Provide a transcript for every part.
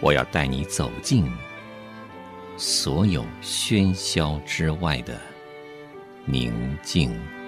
我要带你走进所有喧嚣之外的宁静。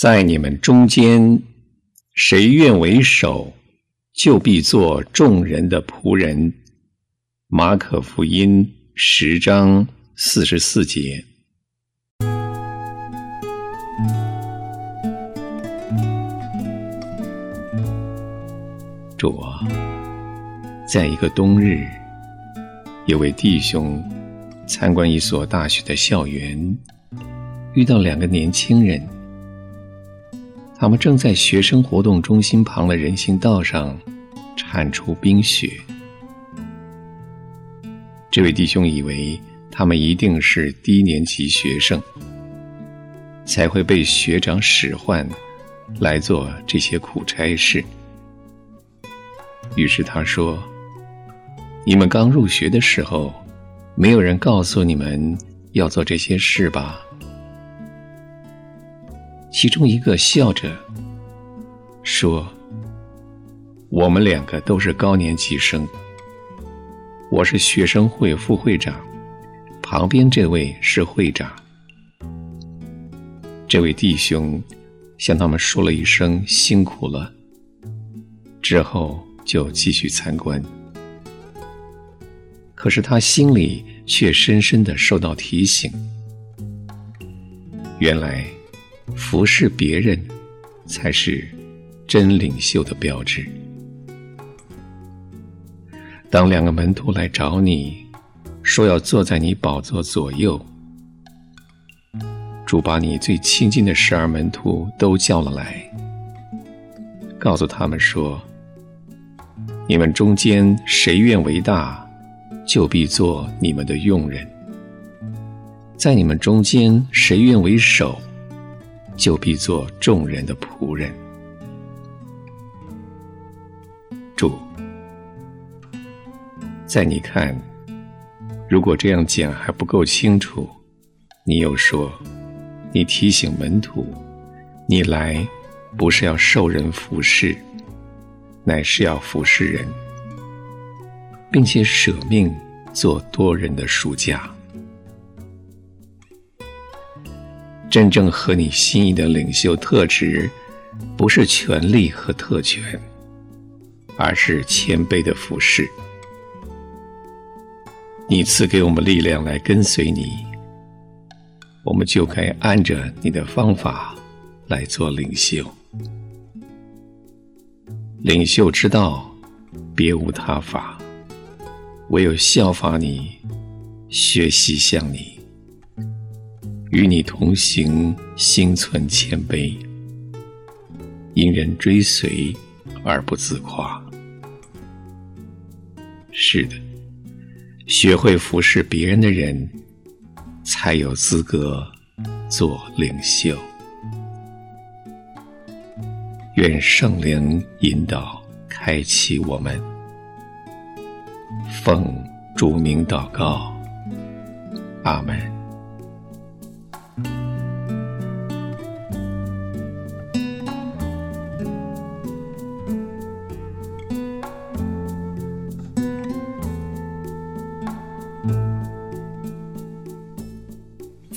在你们中间，谁愿为首，就必做众人的仆人。马可福音十章四十四节。主啊，在一个冬日，有位弟兄参观一所大学的校园，遇到两个年轻人。他们正在学生活动中心旁的人行道上铲除冰雪。这位弟兄以为他们一定是低年级学生，才会被学长使唤来做这些苦差事。于是他说：“你们刚入学的时候，没有人告诉你们要做这些事吧？”其中一个笑着说：“我们两个都是高年级生，我是学生会副会长，旁边这位是会长。”这位弟兄向他们说了一声“辛苦了”，之后就继续参观。可是他心里却深深的受到提醒，原来。服侍别人，才是真领袖的标志。当两个门徒来找你，说要坐在你宝座左右，主把你最亲近的十二门徒都叫了来，告诉他们说：“你们中间谁愿为大，就必做你们的用人；在你们中间谁愿为首。”就必做众人的仆人。主，在你看，如果这样讲还不够清楚，你又说，你提醒门徒，你来不是要受人服侍，乃是要服侍人，并且舍命做多人的赎价。真正合你心意的领袖特质，不是权力和特权，而是谦卑的服侍。你赐给我们力量来跟随你，我们就该按着你的方法来做领袖。领袖之道，别无他法，唯有效法你，学习像你。与你同行，心存谦卑，因人追随而不自夸。是的，学会服侍别人的人，才有资格做领袖。愿圣灵引导，开启我们。奉主名祷告，阿门。